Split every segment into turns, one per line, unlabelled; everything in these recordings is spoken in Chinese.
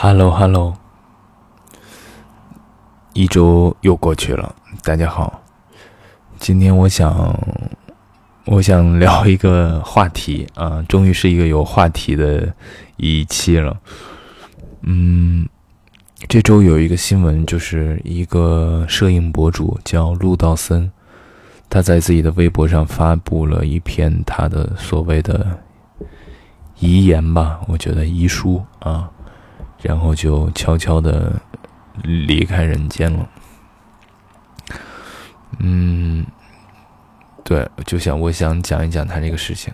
Hello，Hello，一周又过去了，大家好。今天我想，我想 聊一个话题啊，终于是一个有话题的一期了。嗯，这周有一个新闻，就是一个摄影博主叫陆道森，他在自己的微博上发布了一篇他的所谓的遗言吧，我觉得遗书啊。然后就悄悄的离开人间了。嗯，对，就想我想讲一讲他这个事情。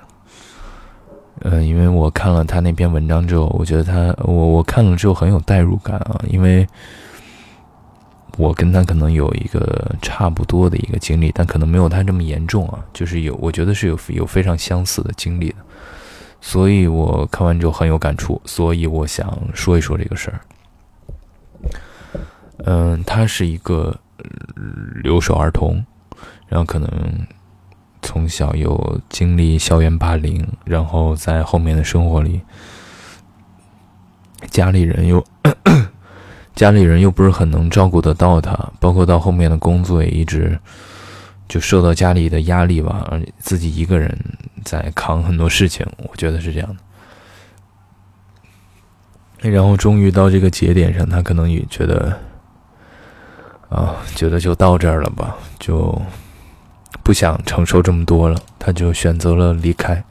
嗯，因为我看了他那篇文章之后，我觉得他我我看了之后很有代入感啊，因为我跟他可能有一个差不多的一个经历，但可能没有他这么严重啊，就是有我觉得是有有非常相似的经历的。所以我看完之后很有感触，所以我想说一说这个事儿。嗯，他是一个留守儿童，然后可能从小有经历校园霸凌，然后在后面的生活里，家里人又 家里人又不是很能照顾得到他，包括到后面的工作也一直就受到家里的压力吧，而自己一个人。在扛很多事情，我觉得是这样的。然后终于到这个节点上，他可能也觉得，啊，觉得就到这儿了吧，就不想承受这么多了，他就选择了离开。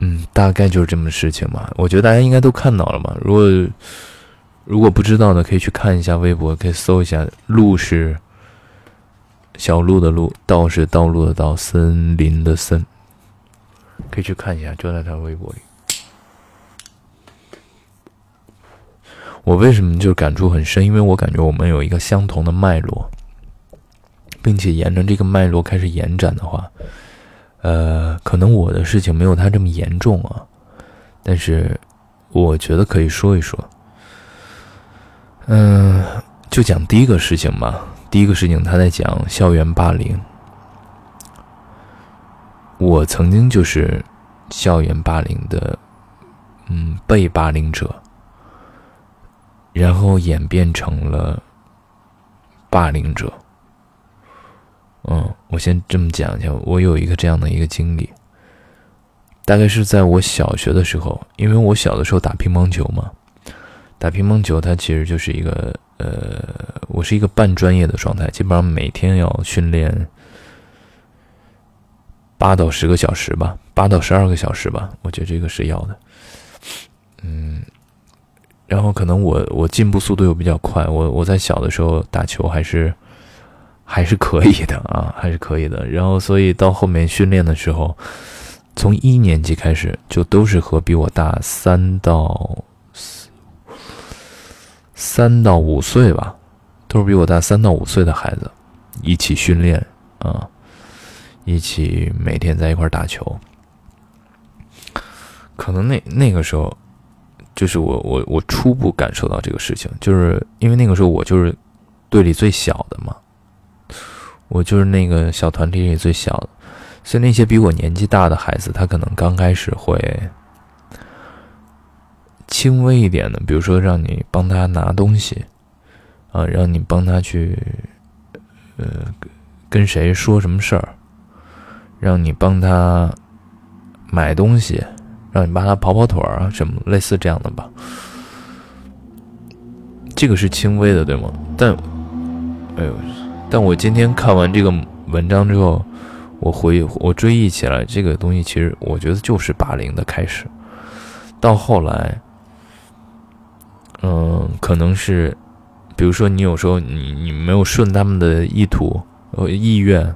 嗯，大概就是这么事情吧。我觉得大家应该都看到了嘛。如果如果不知道的，可以去看一下微博，可以搜一下“路是”。小路的路，道是道路的道，森林的森，可以去看一下，就在他微博里。我为什么就感触很深？因为我感觉我们有一个相同的脉络，并且沿着这个脉络开始延展的话，呃，可能我的事情没有他这么严重啊，但是我觉得可以说一说。嗯，就讲第一个事情吧。第一个事情，他在讲校园霸凌。我曾经就是校园霸凌的，嗯，被霸凌者，然后演变成了霸凌者。嗯，我先这么讲一下，我有一个这样的一个经历，大概是在我小学的时候，因为我小的时候打乒乓球嘛，打乒乓球它其实就是一个。呃，我是一个半专业的状态，基本上每天要训练八到十个小时吧，八到十二个小时吧，我觉得这个是要的。嗯，然后可能我我进步速度又比较快，我我在小的时候打球还是还是可以的啊，还是可以的。然后所以到后面训练的时候，从一年级开始就都是和比我大三到。三到五岁吧，都是比我大三到五岁的孩子，一起训练啊，一起每天在一块打球。可能那那个时候，就是我我我初步感受到这个事情，就是因为那个时候我就是队里最小的嘛，我就是那个小团体里最小的，所以那些比我年纪大的孩子，他可能刚开始会。轻微一点的，比如说让你帮他拿东西，啊，让你帮他去，呃，跟谁说什么事儿，让你帮他买东西，让你帮他跑跑腿儿啊，什么类似这样的吧。这个是轻微的，对吗？但，哎呦，但我今天看完这个文章之后，我回我追忆起来，这个东西其实我觉得就是霸凌的开始，到后来。嗯，可能是，比如说你有时候你你没有顺他们的意图呃意愿，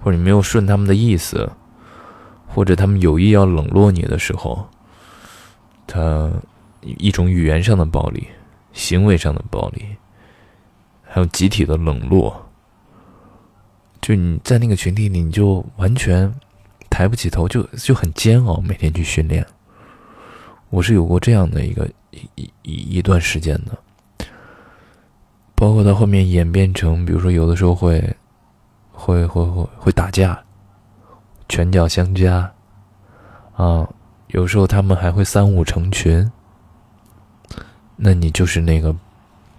或者你没有顺他们的意思，或者他们有意要冷落你的时候，他一种语言上的暴力，行为上的暴力，还有集体的冷落，就你在那个群体里你就完全抬不起头，就就很煎熬，每天去训练。我是有过这样的一个。一一一段时间的，包括到后面演变成，比如说有的时候会，会会会会打架，拳脚相加，啊，有时候他们还会三五成群，那你就是那个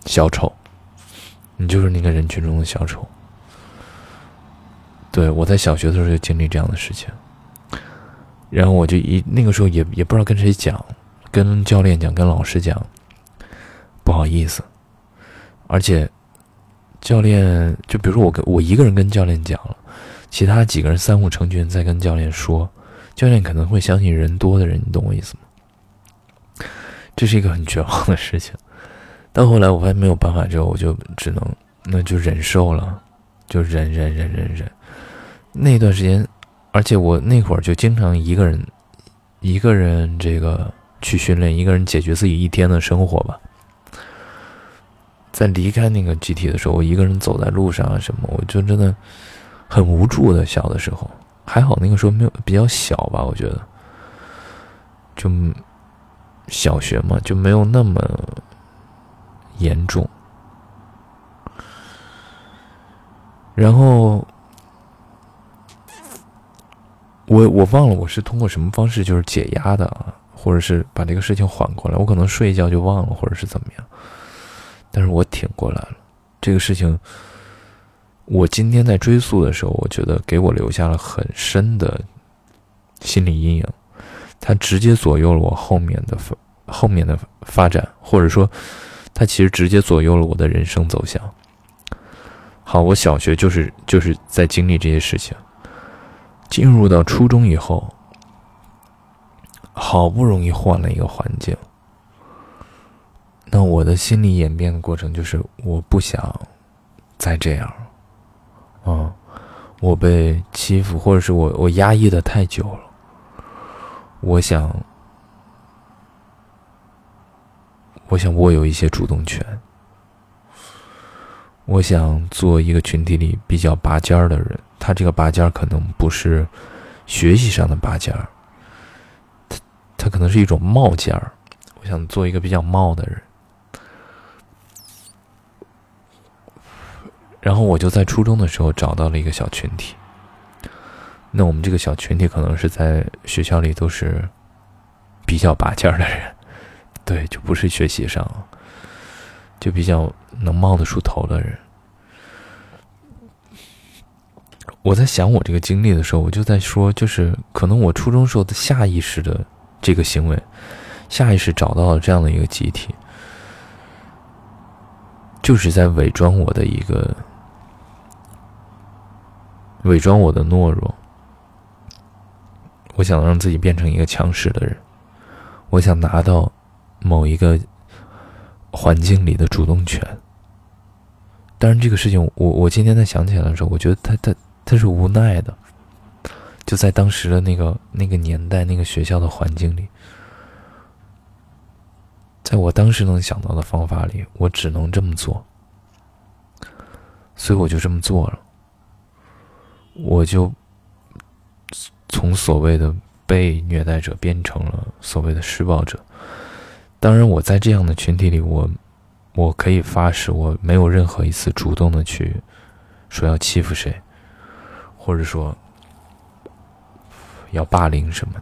小丑，你就是那个人群中的小丑。对我在小学的时候就经历这样的事情，然后我就一那个时候也也不知道跟谁讲，跟教练讲，跟老师讲，不好意思，而且教练就比如说我跟我一个人跟教练讲了，其他几个人三五成群在跟教练说，教练可能会相信人多的人，你懂我意思吗？这是一个很绝望的事情。到后来我发现没有办法之后，我就只能那就忍受了，就忍忍忍忍忍。那段时间，而且我那会儿就经常一个人，一个人这个去训练，一个人解决自己一天的生活吧。在离开那个集体的时候，我一个人走在路上啊什么，我就真的很无助的。小的时候还好，那个时候没有比较小吧，我觉得就小学嘛，就没有那么严重。然后。我我忘了我是通过什么方式就是解压的啊，或者是把这个事情缓过来。我可能睡一觉就忘了，或者是怎么样。但是我挺过来了。这个事情，我今天在追溯的时候，我觉得给我留下了很深的心理阴影。它直接左右了我后面的后面的发展，或者说，它其实直接左右了我的人生走向。好，我小学就是就是在经历这些事情。进入到初中以后，好不容易换了一个环境，那我的心理演变的过程就是我不想再这样，啊，我被欺负，或者是我我压抑的太久了，我想，我想握有一些主动权，我想做一个群体里比较拔尖儿的人。他这个拔尖儿可能不是学习上的拔尖儿，他可能是一种冒尖儿。我想做一个比较冒的人，然后我就在初中的时候找到了一个小群体。那我们这个小群体可能是在学校里都是比较拔尖的人，对，就不是学习上，就比较能冒得出头的人。我在想我这个经历的时候，我就在说，就是可能我初中时候的下意识的这个行为，下意识找到了这样的一个集体，就是在伪装我的一个，伪装我的懦弱。我想让自己变成一个强势的人，我想拿到某一个环境里的主动权。当然，这个事情，我我今天在想起来的时候，我觉得他他。他是无奈的，就在当时的那个那个年代、那个学校的环境里，在我当时能想到的方法里，我只能这么做，所以我就这么做了。我就从所谓的被虐待者变成了所谓的施暴者。当然，我在这样的群体里，我我可以发誓，我没有任何一次主动的去说要欺负谁。或者说要霸凌什么，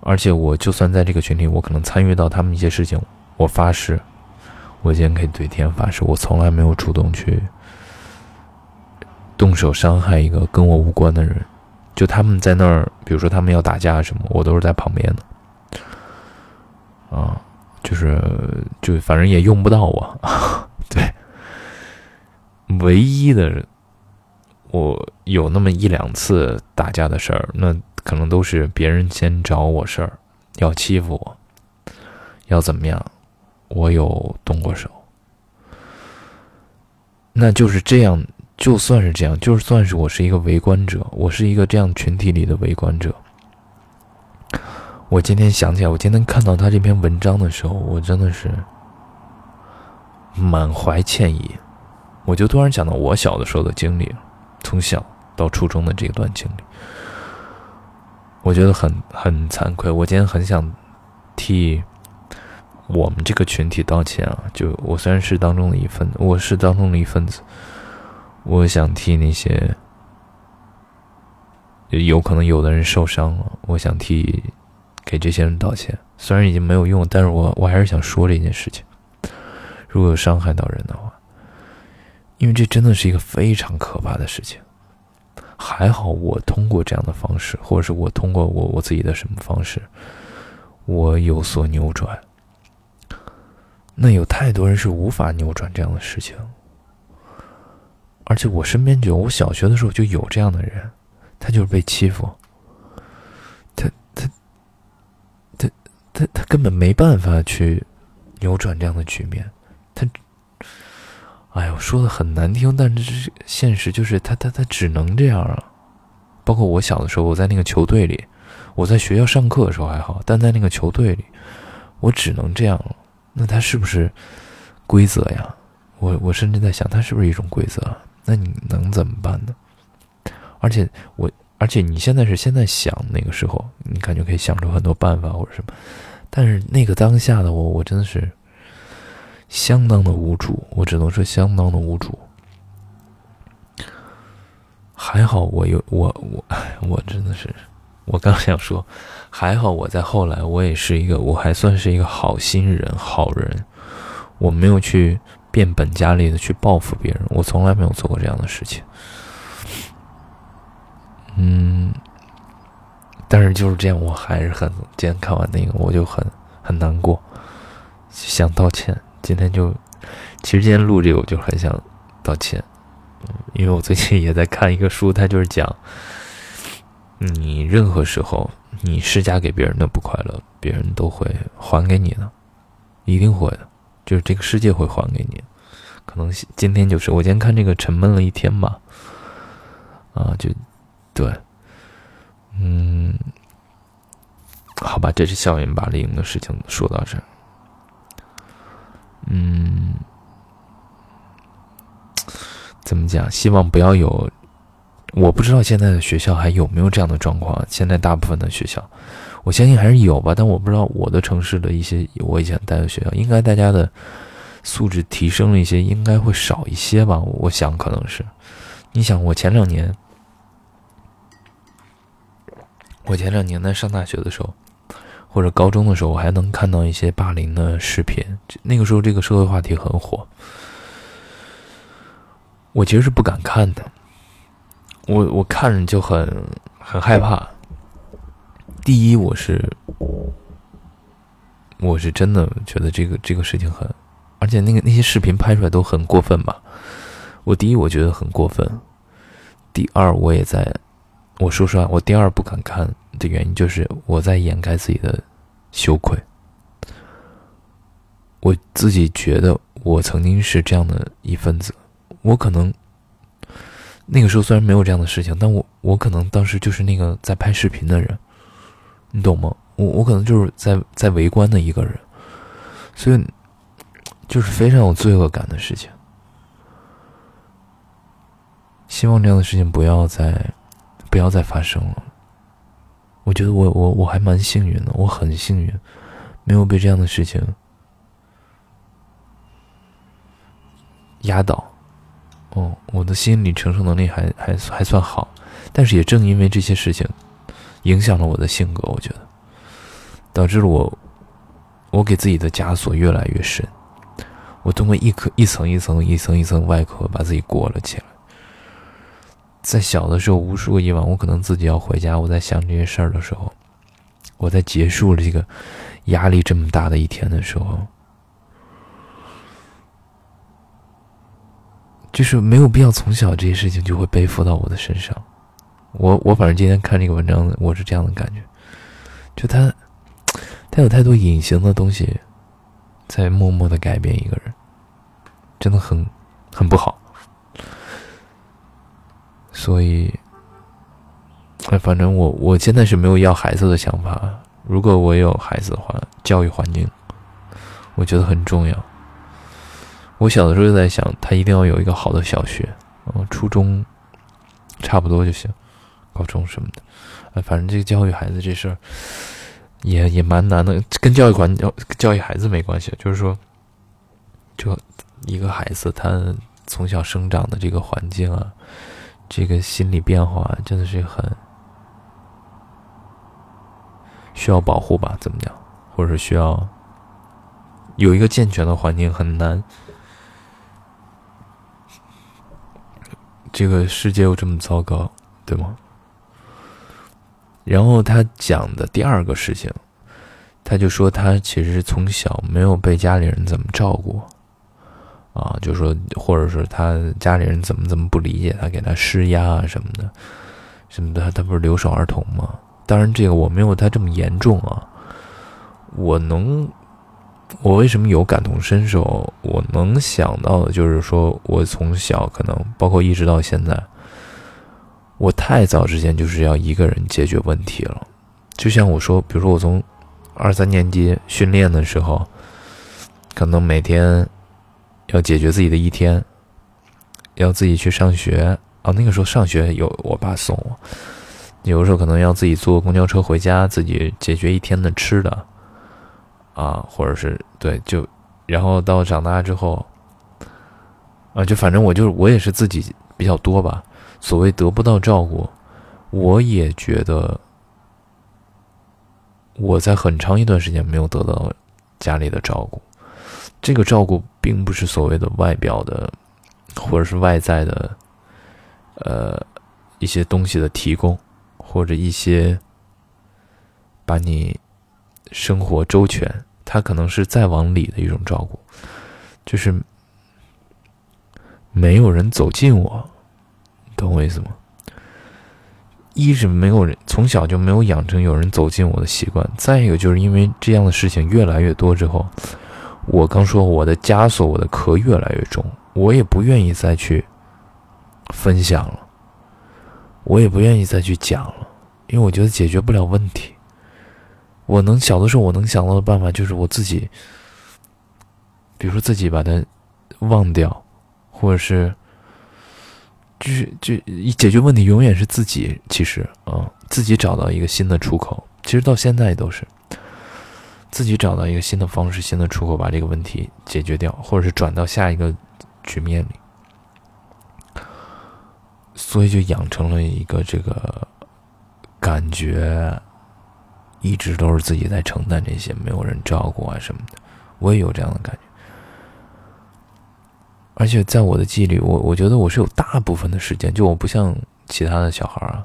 而且我就算在这个群体，我可能参与到他们一些事情，我发誓，我今天可以对天发誓，我从来没有主动去动手伤害一个跟我无关的人。就他们在那儿，比如说他们要打架什么，我都是在旁边的。啊，就是就反正也用不到我，对，唯一的人。我有那么一两次打架的事儿，那可能都是别人先找我事儿，要欺负我，要怎么样，我有动过手。那就是这样，就算是这样，就算是我是一个围观者，我是一个这样群体里的围观者。我今天想起来，我今天看到他这篇文章的时候，我真的是满怀歉意，我就突然想到我小的时候的经历。从小到初中的这一段经历，我觉得很很惭愧。我今天很想替我们这个群体道歉啊！就我虽然是当中的一份，我是当中的一份子，我想替那些有可能有的人受伤了，我想替给这些人道歉。虽然已经没有用，但是我我还是想说这件事情。如果有伤害到人的话，因为这真的是一个非常可怕的事情。还好我通过这样的方式，或者是我通过我我自己的什么方式，我有所扭转。那有太多人是无法扭转这样的事情，而且我身边就我小学的时候就有这样的人，他就是被欺负，他他他他他根本没办法去扭转这样的局面，哎呀，我说的很难听，但是现实，就是他他他只能这样啊。包括我小的时候，我在那个球队里，我在学校上课的时候还好，但在那个球队里，我只能这样。那它是不是规则呀？我我甚至在想，它是不是一种规则？那你能怎么办呢？而且我，而且你现在是现在想那个时候，你感觉可以想出很多办法或者什么，但是那个当下的我，我真的是相当的无助，我只能说相当的无助。还好我有我我哎我真的是。我刚想说，还好我在后来，我也是一个，我还算是一个好心人、好人，我没有去变本加厉的去报复别人，我从来没有做过这样的事情。嗯，但是就是这样，我还是很今天看完那个，我就很很难过，想道歉。今天就，其实今天录这个，我就很想道歉，因为我最近也在看一个书，它就是讲。你任何时候，你施加给别人的不快乐，别人都会还给你的，一定会的，就是这个世界会还给你。可能今天就是我今天看这个沉闷了一天吧，啊，就对，嗯，好吧，这是校园霸凌的事情，说到这儿，嗯，怎么讲？希望不要有。我不知道现在的学校还有没有这样的状况。现在大部分的学校，我相信还是有吧，但我不知道我的城市的一些我以前待的学校，应该大家的素质提升了一些，应该会少一些吧。我想可能是，你想我前两年，我前两年在上大学的时候，或者高中的时候，我还能看到一些霸凌的视频。那个时候这个社会话题很火，我其实是不敢看的。我我看着就很很害怕。第一，我是我是真的觉得这个这个事情很，而且那个那些视频拍出来都很过分吧。我第一我觉得很过分，第二我也在，我说实话，我第二不敢看的原因就是我在掩盖自己的羞愧。我自己觉得我曾经是这样的一份子，我可能。那个时候虽然没有这样的事情，但我我可能当时就是那个在拍视频的人，你懂吗？我我可能就是在在围观的一个人，所以就是非常有罪恶感的事情。希望这样的事情不要再不要再发生了。我觉得我我我还蛮幸运的，我很幸运，没有被这样的事情压倒。哦，我的心理承受能力还还还算好，但是也正因为这些事情，影响了我的性格，我觉得，导致了我，我给自己的枷锁越来越深，我通过一颗一层一层一层一层外壳把自己裹了起来。在小的时候，无数个夜晚，我可能自己要回家，我在想这些事儿的时候，我在结束了这个压力这么大的一天的时候。就是没有必要从小这些事情就会背负到我的身上，我我反正今天看这个文章，我是这样的感觉，就他，他有太多隐形的东西，在默默的改变一个人，真的很很不好。所以，哎，反正我我现在是没有要孩子的想法。如果我有孩子的话，教育环境，我觉得很重要。我小的时候就在想，他一定要有一个好的小学，嗯，初中差不多就行，高中什么的，哎，反正这个教育孩子这事儿也也蛮难的，跟教育环教教育孩子没关系，就是说，就一个孩子他从小生长的这个环境啊，这个心理变化真的是很需要保护吧？怎么讲？或者需要有一个健全的环境很难。这个世界又这么糟糕，对吗？然后他讲的第二个事情，他就说他其实从小没有被家里人怎么照顾，啊，就说或者是他家里人怎么怎么不理解他，给他施压啊什么的，什么的，他不是留守儿童吗？当然，这个我没有他这么严重啊。我能，我为什么有感同身受？我能想到的就是说，我从小可能包括一直到现在。我太早之前就是要一个人解决问题了，就像我说，比如说我从二三年级训练的时候，可能每天要解决自己的一天，要自己去上学啊。那个时候上学有我爸送我，有的时候可能要自己坐公交车回家，自己解决一天的吃的啊，或者是对，就然后到长大之后啊，就反正我就是我也是自己比较多吧。所谓得不到照顾，我也觉得我在很长一段时间没有得到家里的照顾。这个照顾并不是所谓的外表的，或者是外在的，呃，一些东西的提供，或者一些把你生活周全。它可能是再往里的一种照顾，就是没有人走近我。懂我意思吗？一是没有人从小就没有养成有人走进我的习惯，再一个就是因为这样的事情越来越多之后，我刚说我的枷锁，我的壳越来越重，我也不愿意再去分享了，我也不愿意再去讲了，因为我觉得解决不了问题。我能小的时候我能想到的办法就是我自己，比如说自己把它忘掉，或者是。就是就一解决问题，永远是自己。其实啊，自己找到一个新的出口。其实到现在都是自己找到一个新的方式、新的出口，把这个问题解决掉，或者是转到下一个局面里。所以就养成了一个这个感觉，一直都是自己在承担这些，没有人照顾啊什么的。我也有这样的感觉。而且在我的记忆里，我我觉得我是有大部分的时间，就我不像其他的小孩啊，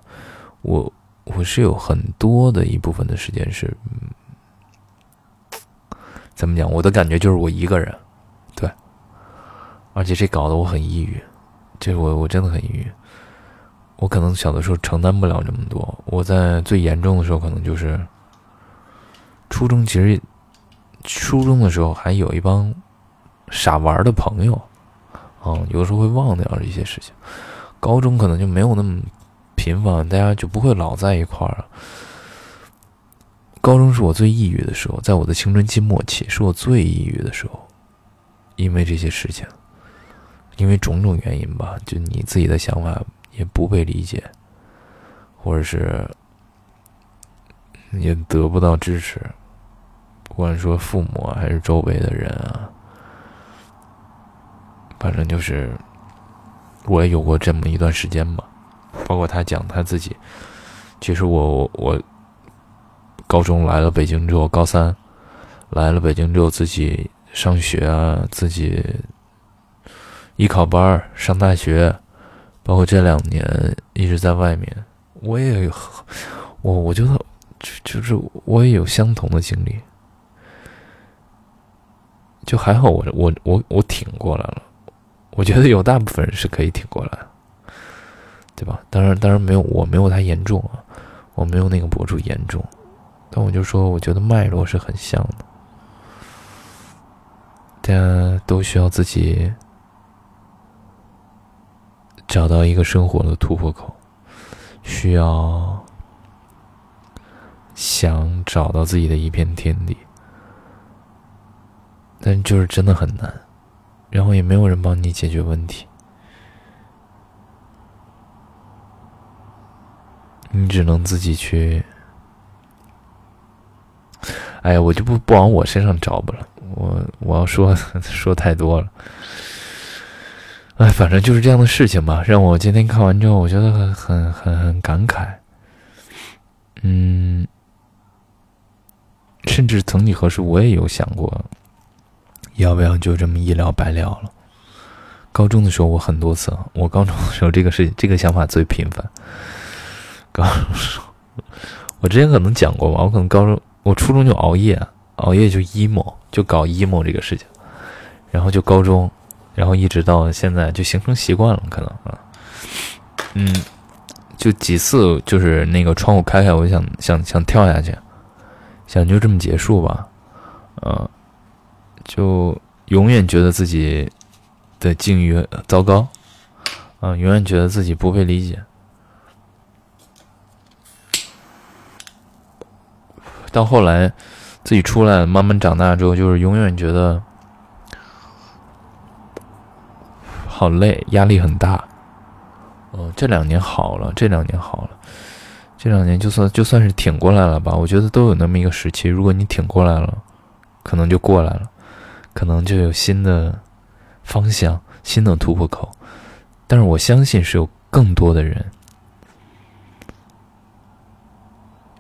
我我是有很多的一部分的时间是，怎么讲？我的感觉就是我一个人，对，而且这搞得我很抑郁，这我我真的很抑郁。我可能小的时候承担不了这么多，我在最严重的时候可能就是初中，其实初中的时候还有一帮傻玩的朋友。啊，有的时候会忘掉一些事情。高中可能就没有那么频繁，大家就不会老在一块儿了。高中是我最抑郁的时候，在我的青春期末期是我最抑郁的时候，因为这些事情，因为种种原因吧，就你自己的想法也不被理解，或者是也得不到支持，不管说父母，还是周围的人啊。反正就是，我也有过这么一段时间吧。包括他讲他自己，其实我我我高中来了北京之后，高三来了北京之后，自己上学啊，自己艺考班上大学，包括这两年一直在外面，我也有我我觉得就就是我也有相同的经历，就还好，我我我我挺过来了。我觉得有大部分人是可以挺过来，对吧？当然，当然没有我没有他严重啊，我没有那个博主严重，但我就说，我觉得脉络是很像的，大家都需要自己找到一个生活的突破口，需要想找到自己的一片天地，但就是真的很难。然后也没有人帮你解决问题，你只能自己去。哎呀，我就不不往我身上找吧了，我我要说 说太多了。哎，反正就是这样的事情吧，让我今天看完之后，我觉得很很很很感慨。嗯，甚至曾几何时，我也有想过，要不要就这么一了百了了。高中的时候，我很多次，我高中的时候这个事这个想法最频繁。高，我之前可能讲过吧，我可能高中，我初中就熬夜，熬夜就 emo，就搞 emo 这个事情，然后就高中，然后一直到现在就形成习惯了，可能啊，嗯。就几次，就是那个窗户开开，我就想想想跳下去，想就这么结束吧，嗯，就永远觉得自己的境遇糟糕，啊，永远觉得自己不被理解，到后来自己出来，慢慢长大之后，就是永远觉得好累，压力很大。哦，这两年好了，这两年好了，这两年就算就算是挺过来了吧。我觉得都有那么一个时期，如果你挺过来了，可能就过来了，可能就有新的方向、新的突破口。但是我相信是有更多的人，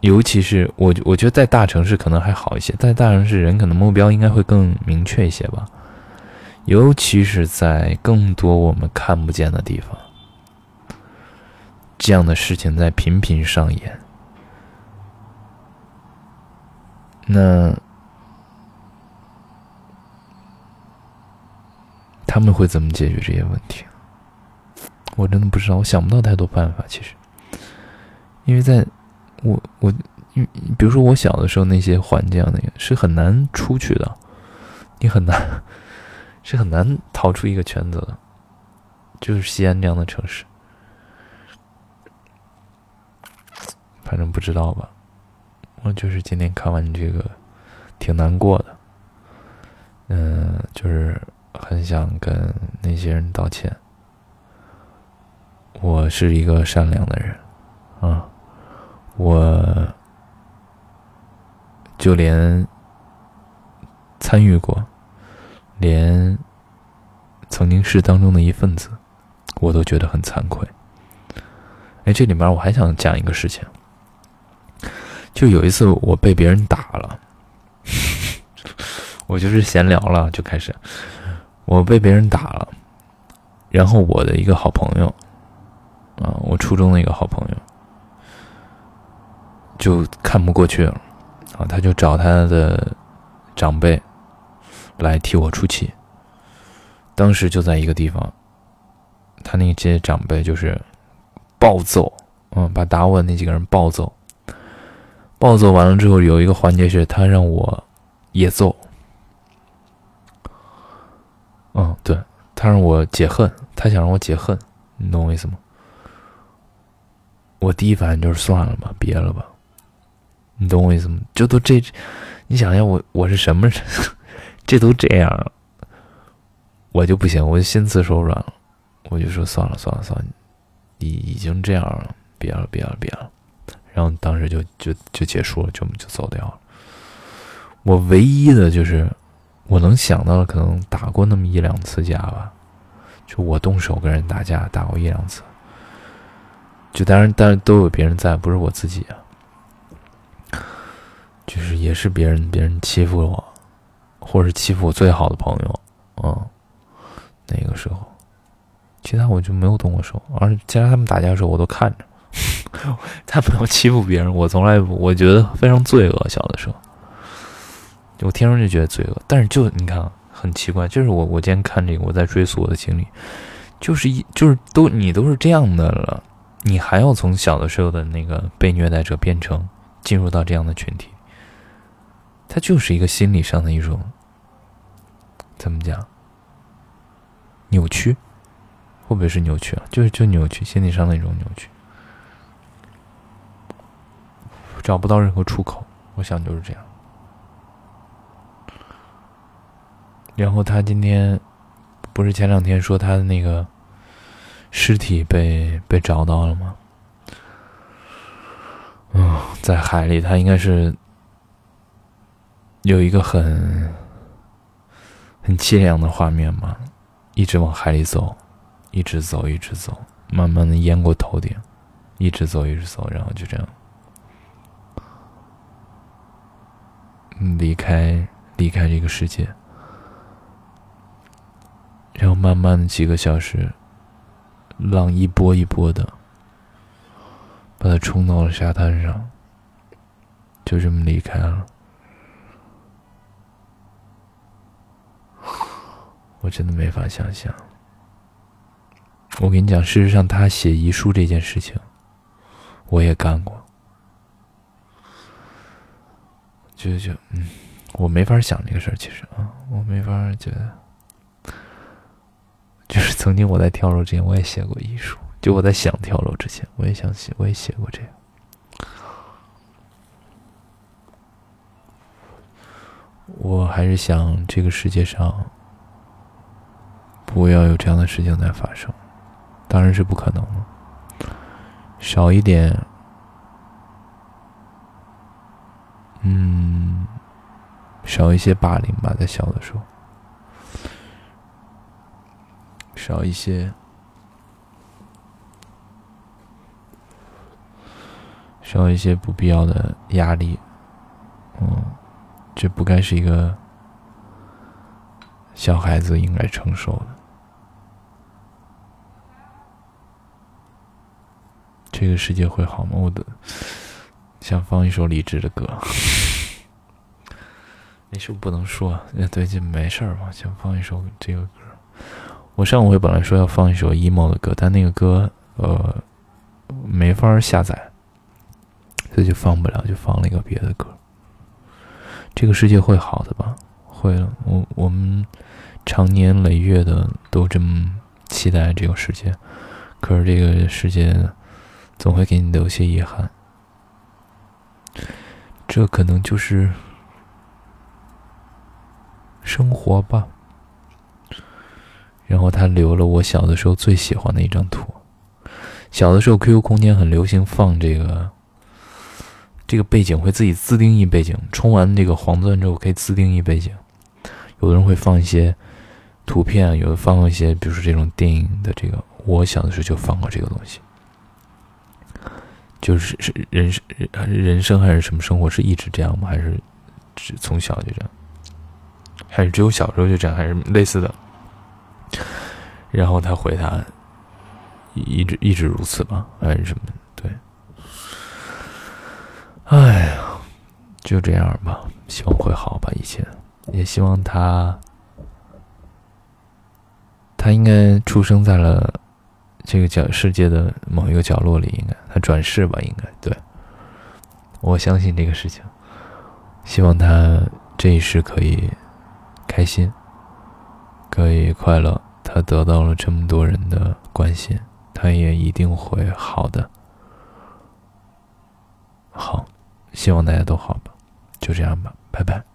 尤其是我，我觉得在大城市可能还好一些，在大城市人可能目标应该会更明确一些吧，尤其是在更多我们看不见的地方。这样的事情在频频上演，那他们会怎么解决这些问题？我真的不知道，我想不到太多办法。其实，因为在我我，比如说我小的时候那些环境，那个是很难出去的，你很难是很难逃出一个圈子的，就是西安这样的城市。反正不知道吧，我就是今天看完这个，挺难过的。嗯，就是很想跟那些人道歉。我是一个善良的人，啊，我就连参与过，连曾经是当中的一份子，我都觉得很惭愧。哎，这里面我还想讲一个事情。就有一次我被别人打了，我就是闲聊了就开始，我被别人打了，然后我的一个好朋友，啊，我初中的一个好朋友，就看不过去了，啊，他就找他的长辈来替我出气。当时就在一个地方，他那些长辈就是暴揍，嗯，把打我的那几个人暴揍。暴揍完了之后，有一个环节是他让我也揍。嗯，对他让我解恨，他想让我解恨，你懂我意思吗？我第一反应就是算了吧，别了吧，你懂我意思吗？就都这，你想想我我是什么人？这都这样了，我就不行，我就心慈手软了，我就说算了算了算了，已已经这样了，别了别了别了。然后当时就就就结束了，就就走掉了。我唯一的就是我能想到的，可能打过那么一两次架吧，就我动手跟人打架打过一两次。就当然，但是都有别人在，不是我自己啊。就是也是别人别人欺负我，或者是欺负我最好的朋友，嗯，那个时候，其他我就没有动过手，而且其他他们打架的时候我都看着。他不要欺负别人，我从来不，我觉得非常罪恶。小的时候，我天生就觉得罪恶。但是就你看，很奇怪，就是我，我今天看这个，我在追溯我的经历，就是一，就是都你都是这样的了，你还要从小的时候的那个被虐待者变成进入到这样的群体，他就是一个心理上的一种怎么讲扭曲，会不会是扭曲啊？就是就扭曲，心理上的一种扭曲。找不到任何出口，我想就是这样。然后他今天不是前两天说他的那个尸体被被找到了吗？嗯，在海里，他应该是有一个很很凄凉的画面嘛，一直往海里走，一直走，一直走，慢慢的淹过头顶，一直走，一直走，然后就这样。离开离开这个世界，然后慢慢的几个小时，浪一波一波的把他冲到了沙滩上，就这么离开了。我真的没法想象。我跟你讲，事实上，他写遗书这件事情，我也干过。就就嗯，我没法想这个事儿，其实啊，我没法觉得。就是曾经我在跳楼之前，我也写过遗书。就我在想跳楼之前，我也想写，我也写过这样。我还是想这个世界上不要有这样的事情再发生。当然是不可能了，少一点，嗯，少一些霸凌吧，在小的时候，少一些，少一些不必要的压力，嗯，这不该是一个小孩子应该承受的。这个世界会好吗？我的想放一首李志的歌，那是不能说，那最近没事儿嘛。想放一首这个歌，我上回本来说要放一首 emo 的歌，但那个歌呃没法下载，所以就放不了，就放了一个别的歌。这个世界会好的吧？会了，我我们长年累月的都这么期待这个世界，可是这个世界。总会给你留些遗憾，这可能就是生活吧。然后他留了我小的时候最喜欢的一张图。小的时候，QQ 空间很流行放这个，这个背景会自己自定义背景，充完这个黄钻之后可以自定义背景。有的人会放一些图片，有的放一些，比如说这种电影的这个。我小的时候就放过这个东西。就是是人生人生还是什么生活是一直这样吗？还是只从小就这样？还是只有小时候就这样？还是类似的？然后他回答一直一直如此吧？还是什么？对，哎呀，就这样吧。希望会好吧，一切也希望他他应该出生在了。这个角世界的某一个角落里，应该他转世吧？应该对，我相信这个事情。希望他这一世可以开心，可以快乐。他得到了这么多人的关心，他也一定会好的。好，希望大家都好吧。就这样吧，拜拜。